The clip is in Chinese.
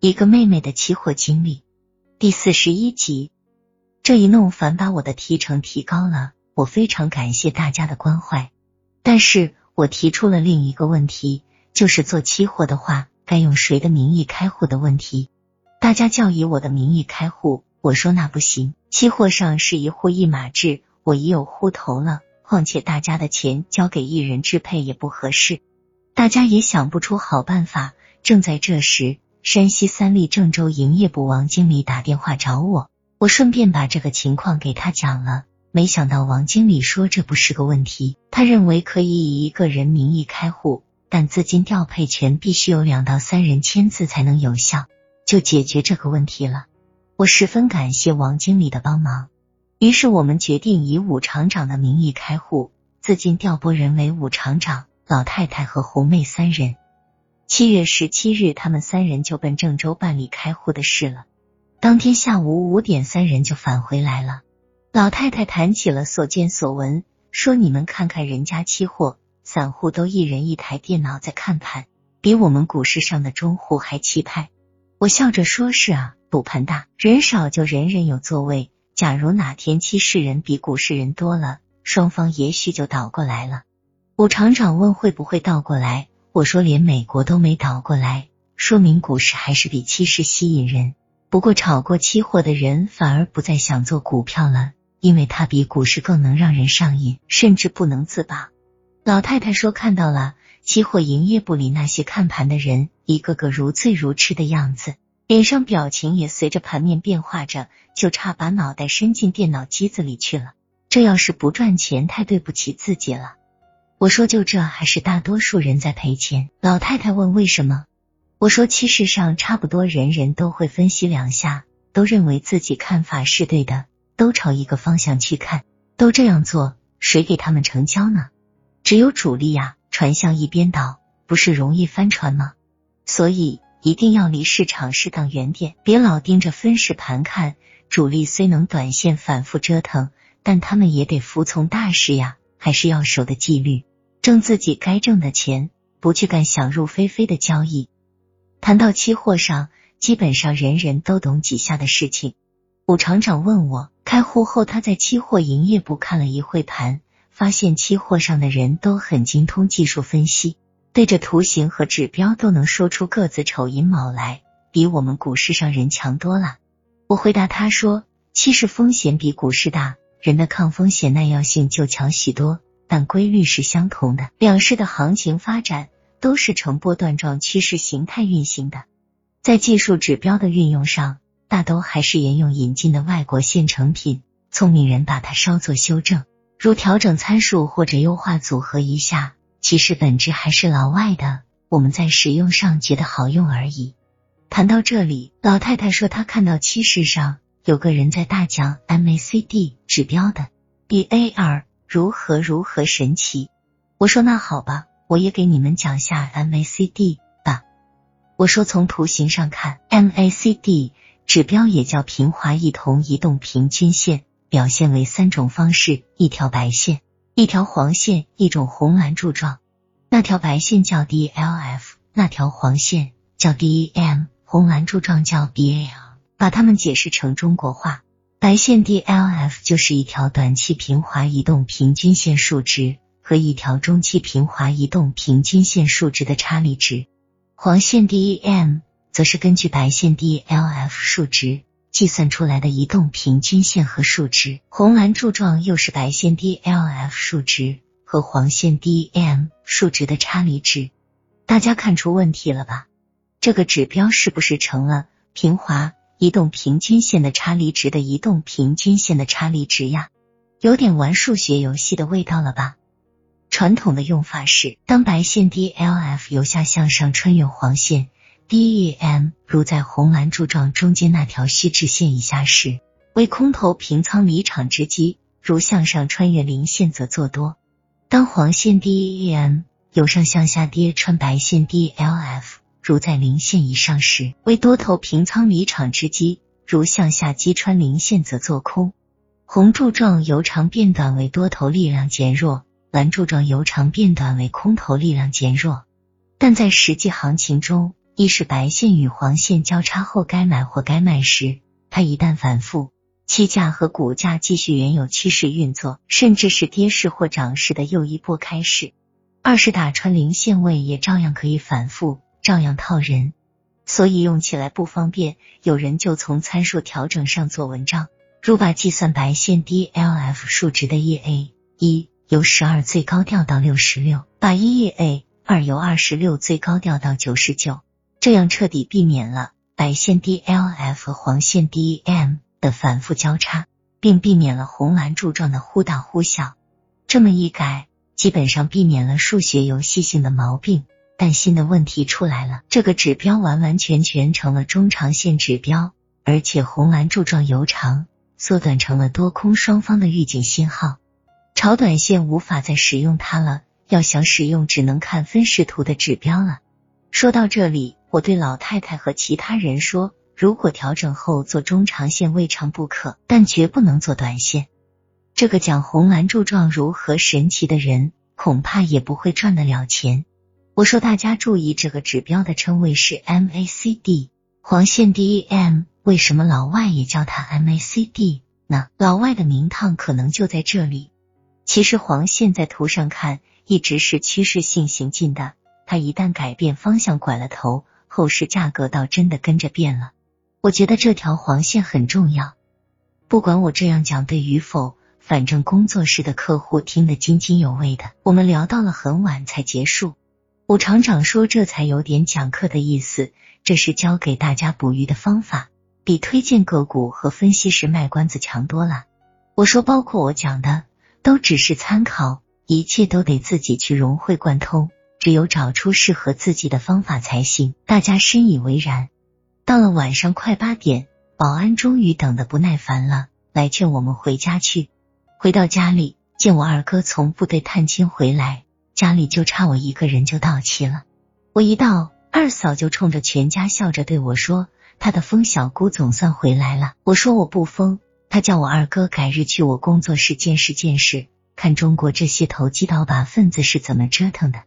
一个妹妹的期货经历第四十一集。这一弄反把我的提成提高了，我非常感谢大家的关怀。但是我提出了另一个问题，就是做期货的话，该用谁的名义开户的问题。大家叫以我的名义开户，我说那不行，期货上是一户一码制，我已有户头了，况且大家的钱交给一人支配也不合适。大家也想不出好办法。正在这时。山西三立郑州营业部王经理打电话找我，我顺便把这个情况给他讲了。没想到王经理说这不是个问题，他认为可以以一个人名义开户，但资金调配权必须有两到三人签字才能有效，就解决这个问题了。我十分感谢王经理的帮忙，于是我们决定以武厂长的名义开户，资金调拨人为武厂长、老太太和红妹三人。七月十七日，他们三人就奔郑州办理开户的事了。当天下午五点，三人就返回来了。老太太谈起了所见所闻，说：“你们看看人家期货，散户都一人一台电脑在看盘，比我们股市上的中户还气派。”我笑着说：“是啊，赌盘大，人少就人人有座位。假如哪天期市人比股市人多了，双方也许就倒过来了。”武厂长问：“会不会倒过来？”我说连美国都没倒过来，说明股市还是比期市吸引人。不过炒过期货的人反而不再想做股票了，因为它比股市更能让人上瘾，甚至不能自拔。老太太说看到了期货营业部里那些看盘的人，一个个如醉如痴的样子，脸上表情也随着盘面变化着，就差把脑袋伸进电脑机子里去了。这要是不赚钱，太对不起自己了。我说就这还是大多数人在赔钱。老太太问为什么？我说其实上差不多人人都会分析两下，都认为自己看法是对的，都朝一个方向去看，都这样做，谁给他们成交呢？只有主力呀，船向一边倒，不是容易翻船吗？所以一定要离市场适当远点，别老盯着分时盘看。主力虽能短线反复折腾，但他们也得服从大势呀，还是要守的纪律。挣自己该挣的钱，不去干想入非非的交易。谈到期货上，基本上人人都懂几下的事情。武厂长问我，开户后他在期货营业部看了一会盘，发现期货上的人都很精通技术分析，对着图形和指标都能说出个子丑寅卯来，比我们股市上人强多了。我回答他说，期市风险比股市大，人的抗风险耐药性就强许多。但规律是相同的，两市的行情发展都是呈波段状趋势形态运行的。在技术指标的运用上，大都还是沿用引进的外国现成品，聪明人把它稍作修正，如调整参数或者优化组合一下，其实本质还是老外的，我们在使用上觉得好用而已。谈到这里，老太太说她看到趋势上有个人在大讲 MACD 指标的 BAR。如何如何神奇？我说那好吧，我也给你们讲下 MACD 吧。我说从图形上看，MACD 指标也叫平滑异同移动平均线，表现为三种方式：一条白线，一条黄线，一种红蓝柱状。那条白线叫 DLF，那条黄线叫 DEM，红蓝柱状叫 BAR。把它们解释成中国话。白线 DLF 就是一条短期平滑移动平均线数值和一条中期平滑移动平均线数值的差离值，黄线 DEM 则是根据白线 DLF 数值计算出来的移动平均线和数值，红蓝柱状又是白线 DLF 数值和黄线 DEM 数值的差离值。大家看出问题了吧？这个指标是不是成了平滑？移动平均线的差离值的移动平均线的差离值呀，有点玩数学游戏的味道了吧？传统的用法是，当白线 DLF 由下向上穿越黄线 DEM，如在红蓝柱状中间那条虚直线以下时，为空头平仓离场之机；如向上穿越零线则做多。当黄线 DEM 由上向下跌穿白线 DLF。如在零线以上时，为多头平仓离场之机；如向下击穿零线，则做空。红柱状由长变短为多头力量减弱，蓝柱状由长变短为空头力量减弱。但在实际行情中，一是白线与黄线交叉后该买或该卖时，它一旦反复，期价和股价继续原有趋势运作，甚至是跌势或涨势的又一波开始。二是打穿零线位也照样可以反复，照样套人，所以用起来不方便。有人就从参数调整上做文章，如把计算白线 DLF 数值的 EA 一由十二最高调到六十六，把 EA 二由二十六最高调到九十九，这样彻底避免了白线 DLF 和黄线 DM。的反复交叉，并避免了红蓝柱状的忽大忽小。这么一改，基本上避免了数学游戏性的毛病。但新的问题出来了，这个指标完完全全成了中长线指标，而且红蓝柱状由长缩短成了多空双方的预警信号。炒短线无法再使用它了，要想使用，只能看分时图的指标了。说到这里，我对老太太和其他人说。如果调整后做中长线未尝不可，但绝不能做短线。这个讲红蓝柱状如何神奇的人，恐怕也不会赚得了钱。我说大家注意，这个指标的称谓是 MACD，黄线 DEM。为什么老外也叫它 MACD 呢？老外的名堂可能就在这里。其实黄线在图上看一直是趋势性行进的，它一旦改变方向，拐了头，后市价格倒真的跟着变了。我觉得这条黄线很重要，不管我这样讲对与否，反正工作室的客户听得津津有味的。我们聊到了很晚才结束。武厂长说这才有点讲课的意思，这是教给大家捕鱼的方法，比推荐个股和分析时卖关子强多了。我说包括我讲的都只是参考，一切都得自己去融会贯通，只有找出适合自己的方法才行。大家深以为然。到了晚上快八点，保安终于等得不耐烦了，来劝我们回家去。回到家里，见我二哥从部队探亲回来，家里就差我一个人就到齐了。我一到，二嫂就冲着全家笑着对我说：“她的疯小姑总算回来了。”我说我不疯，她叫我二哥改日去我工作室见识见识，看中国这些投机倒把分子是怎么折腾的。